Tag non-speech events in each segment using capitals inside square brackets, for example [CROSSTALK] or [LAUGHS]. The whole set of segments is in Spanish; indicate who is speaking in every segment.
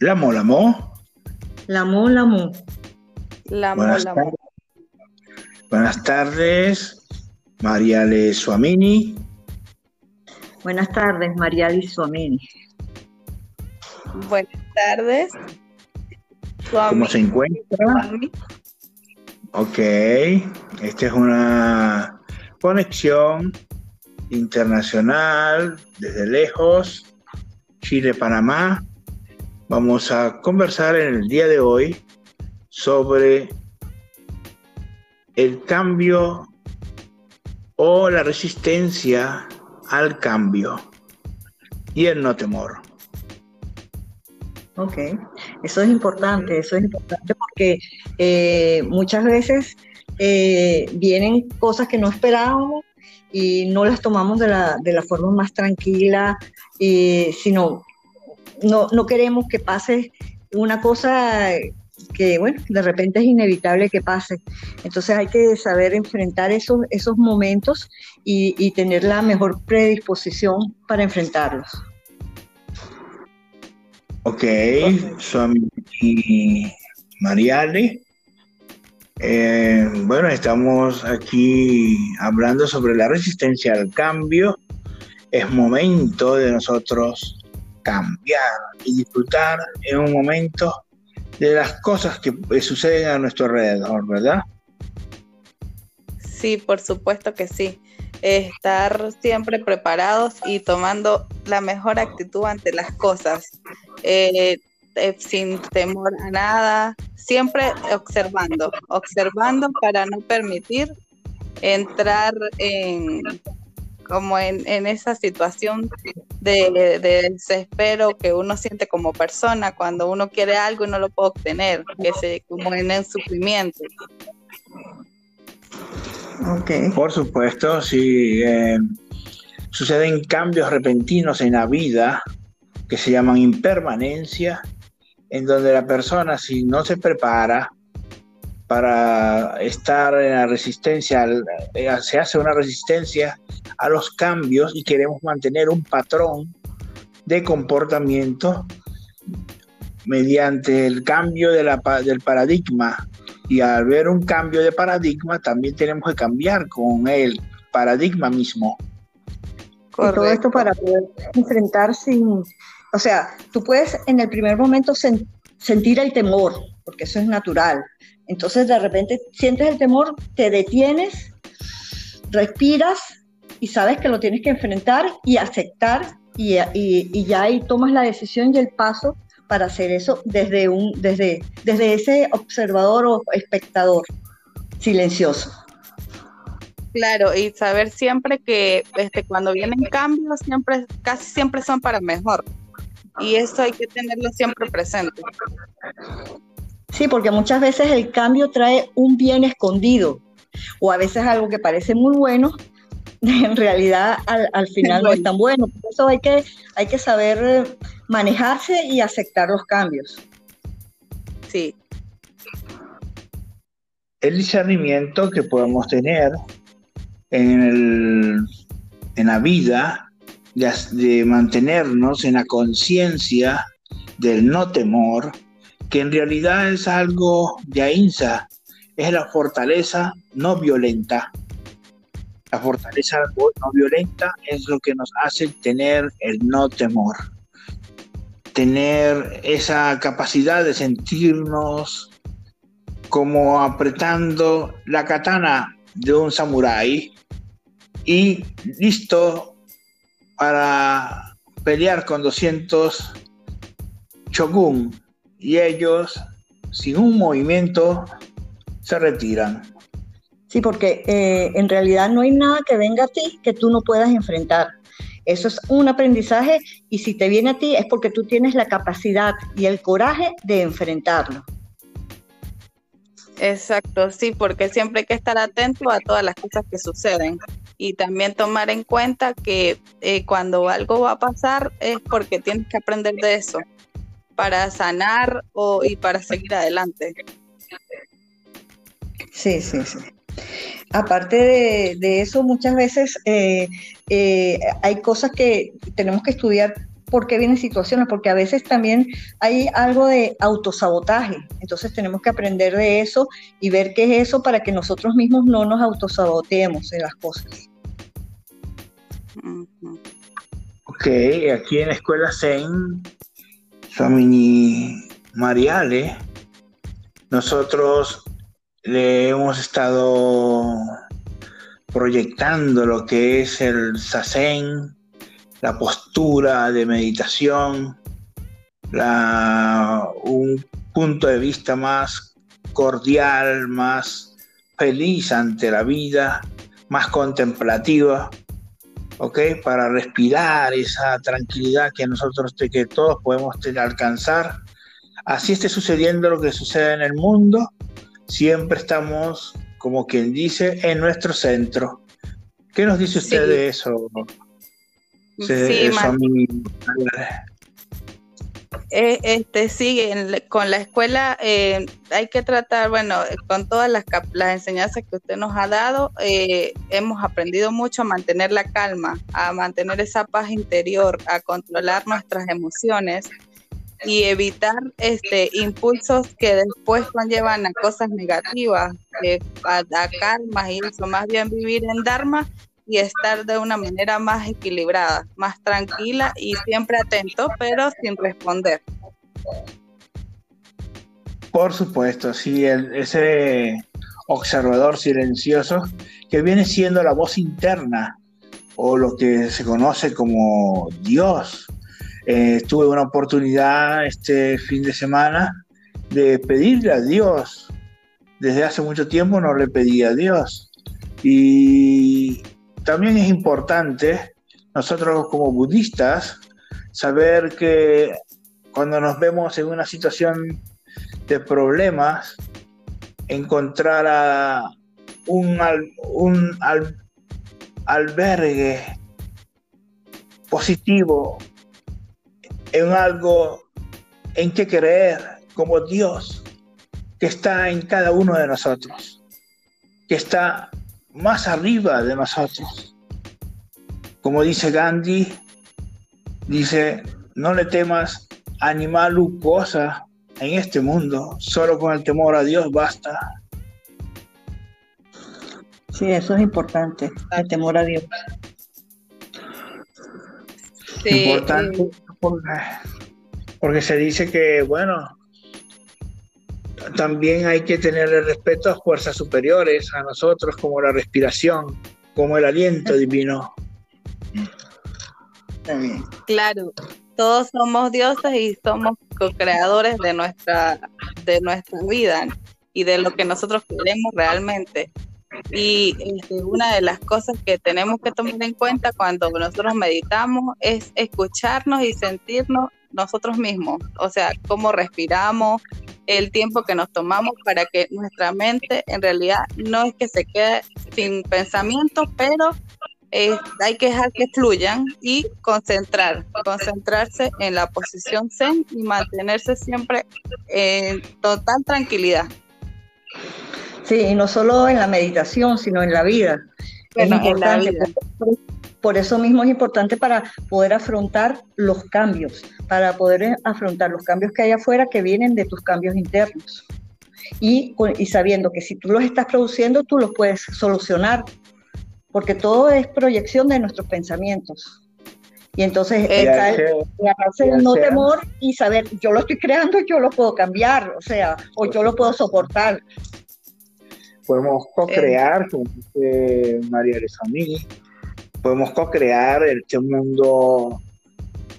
Speaker 1: Lamo, Lamo.
Speaker 2: Lamo, Lamo.
Speaker 3: Lamo,
Speaker 1: Buenas
Speaker 3: Lamo.
Speaker 1: tardes. Buenas tardes, Mariale Suamini.
Speaker 2: Buenas tardes, Mariali Suamini.
Speaker 3: Buenas tardes.
Speaker 1: ¿Cómo se encuentra?
Speaker 3: Suami.
Speaker 1: Ok, esta es una conexión internacional desde lejos, Chile-Panamá. Vamos a conversar en el día de hoy sobre el cambio o la resistencia al cambio y el no temor.
Speaker 2: Ok, eso es importante, eso es importante porque eh, muchas veces eh, vienen cosas que no esperábamos y no las tomamos de la, de la forma más tranquila, y, sino no, no queremos que pase una cosa que, bueno, de repente es inevitable que pase. Entonces hay que saber enfrentar esos, esos momentos y, tener la mejor predisposición para enfrentarlos.
Speaker 1: Ok, son y Mariale. Eh, bueno, estamos aquí hablando sobre la resistencia al cambio. Es momento de nosotros cambiar y disfrutar en un momento de las cosas que eh, suceden a nuestro alrededor, ¿verdad?
Speaker 3: Sí, por supuesto que sí. Estar siempre preparados y tomando la mejor actitud ante las cosas, eh, eh, sin temor a nada, siempre observando, observando para no permitir entrar en como en, en esa situación de, de desespero que uno siente como persona cuando uno quiere algo y no lo puede obtener, que se como en el sufrimiento.
Speaker 2: Ok.
Speaker 1: Por supuesto, si eh, suceden cambios repentinos en la vida que se llaman impermanencia, en donde la persona si no se prepara para estar en la resistencia, eh, se hace una resistencia a los cambios y queremos mantener un patrón de comportamiento mediante el cambio de la del paradigma. Y al ver un cambio de paradigma, también tenemos que cambiar con el paradigma mismo.
Speaker 2: Y todo esto para poder enfrentar sin, o sea, tú puedes en el primer momento sen- sentir el temor, porque eso es natural. Entonces de repente sientes el temor, te detienes, respiras y sabes que lo tienes que enfrentar y aceptar y, y- y ya ahí tomas la decisión y el paso para hacer eso desde, un, desde, desde ese observador o espectador silencioso.
Speaker 3: Claro, y saber siempre que este, cuando vienen cambios, siempre, casi siempre son para mejor. Y eso hay que tenerlo siempre presente.
Speaker 2: Sí, porque muchas veces el cambio trae un bien escondido o a veces algo que parece muy bueno, [LAUGHS] en realidad al, al final no es tan bueno. Por eso hay que, hay que saber manejarse y aceptar los cambios.
Speaker 3: Sí,
Speaker 1: El discernimiento que podemos tener en, el- en la vida de mantenernos en la conciencia del no temor, que en realidad es algo de AINSA, es la fortaleza no violenta. La fortaleza no violenta es lo que nos hace tener el no temor, tener esa capacidad de sentirnos como apretando la katana de un samurái y listo para pelear con 200 shogun y ellos sin un movimiento se retiran.
Speaker 2: Sí, porque eh, en realidad no hay nada que venga a ti que tú no puedas enfrentar. Eso es un aprendizaje y si te viene a ti es porque tú tienes la capacidad y el coraje de enfrentarlo.
Speaker 3: exacto, sí, porque siempre hay que estar atento a todas las cosas que suceden y también tomar en cuenta que eh, cuando algo va a pasar es porque tienes que aprender de eso para sanar o, y para seguir adelante.
Speaker 2: Sí, sí, sí. Aparte de, de eso, muchas veces eh, eh, hay cosas que tenemos que estudiar por qué vienen situaciones, porque a veces también hay algo de autosabotaje, entonces tenemos que aprender de eso y ver qué es eso para que nosotros mismos no nos autosaboteemos en las cosas.
Speaker 1: Ok, aquí en la escuela Zen, Suamini Mariale, nosotros le hemos estado proyectando lo que es el sasen, la postura de meditación, un punto de vista más cordial, más feliz ante la vida, más contemplativa, ¿ok? Para respirar esa tranquilidad que nosotros, que todos podemos alcanzar. Así esté sucediendo lo que sucede en el mundo, siempre estamos como quien dice, en nuestro centro. ¿Qué nos dice usted de eso?
Speaker 3: sí, eh, este sí, con la escuela eh, hay que tratar, bueno, con todas las, las enseñanzas que usted nos ha dado, eh, hemos aprendido mucho a mantener la calma, a mantener esa paz interior, a controlar nuestras emociones y evitar este impulsos que después conllevan a cosas negativas, a, a karmas y eso, más bien vivir en Dharma y estar de una manera más equilibrada, más tranquila y siempre atento, pero sin responder.
Speaker 1: Por supuesto, sí, ese observador silencioso que viene siendo la voz interna o lo que se conoce como Dios, eh, tuve una oportunidad este fin de semana de pedirle a Dios. Desde hace mucho tiempo no le pedía a Dios. Y también es importante nosotros como budistas saber que cuando nos vemos en una situación de problemas, encontrar un albergue positivo en algo en que creer como Dios que está en cada uno de nosotros, que está más arriba de nosotros. Como dice Gandhi, dice, no le temas animal u cosa en este mundo, solo con el temor a Dios basta.
Speaker 2: Sí, eso es importante, el temor a Dios.
Speaker 1: Sí, importante. Eh, porque, se dice que, bueno, también hay que tenerle respeto a fuerzas superiores, a nosotros, como la respiración, como el aliento [LAUGHS] divino.
Speaker 3: Claro, todos somos dioses y somos co-creadores de nuestra, de nuestra vida y de lo que nosotros queremos realmente. Y este, una de las cosas que tenemos que tomar en cuenta cuando nosotros meditamos es escucharnos y sentirnos nosotros mismos, o sea, cómo respiramos, el tiempo que nos tomamos para que nuestra mente en realidad no es que se quede sin pensamientos, pero hay que dejar que fluyan y concentrar, concentrarse en la posición zen y mantenerse siempre en total tranquilidad.
Speaker 2: Sí, y no solo en la meditación, sino en la vida. es importante. Por, eso mismo es importante para poder afrontar los cambios, para poder afrontar los cambios que hay afuera que vienen de tus cambios internos. Y, y sabiendo que si tú los estás produciendo, tú los puedes solucionar, porque todo es proyección de nuestros pensamientos. Y entonces está el, no temor y saber, yo lo estoy creando, yo lo puedo cambiar, o sea, o yo lo puedo soportar
Speaker 1: podemos co-crear, como dice María Rezamí, podemos co-crear este mundo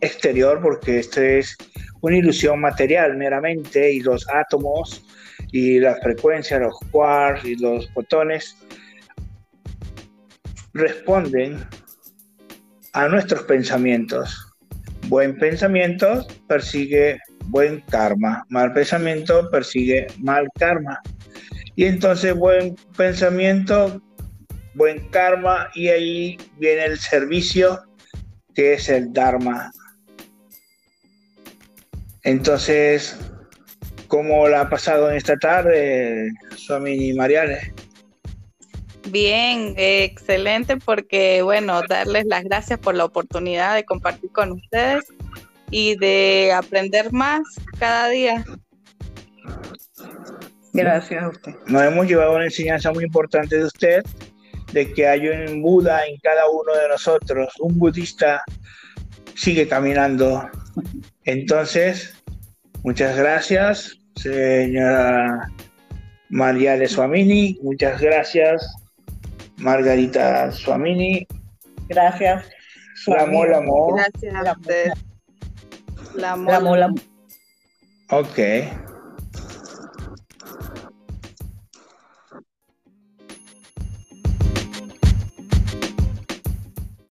Speaker 1: exterior porque esto es una ilusión material meramente y los átomos y la frecuencia, los quarks y los fotones responden a nuestros pensamientos. Buen pensamiento persigue buen karma, mal pensamiento persigue mal karma. Y entonces buen pensamiento, buen karma y ahí viene el servicio que es el Dharma. Entonces, ¿cómo la ha pasado en esta tarde, Swami Mariale?
Speaker 3: Bien, excelente porque, bueno, darles las gracias por la oportunidad de compartir con ustedes y de aprender más cada día.
Speaker 2: Gracias a usted.
Speaker 1: Nos hemos llevado una enseñanza muy importante de usted, de que hay un Buda en cada uno de nosotros. Un budista sigue caminando. Entonces, muchas gracias, señora María Suamini. Muchas gracias, Margarita Suamini.
Speaker 2: Gracias.
Speaker 1: La mola,
Speaker 3: Gracias a ustedes. La mola.
Speaker 1: Ok.